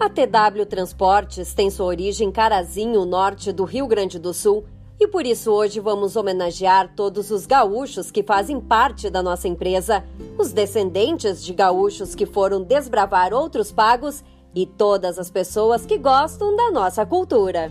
A TW Transportes tem sua origem em Carazinho, norte do Rio Grande do Sul, e por isso hoje vamos homenagear todos os gaúchos que fazem parte da nossa empresa, os descendentes de gaúchos que foram desbravar outros pagos e todas as pessoas que gostam da nossa cultura.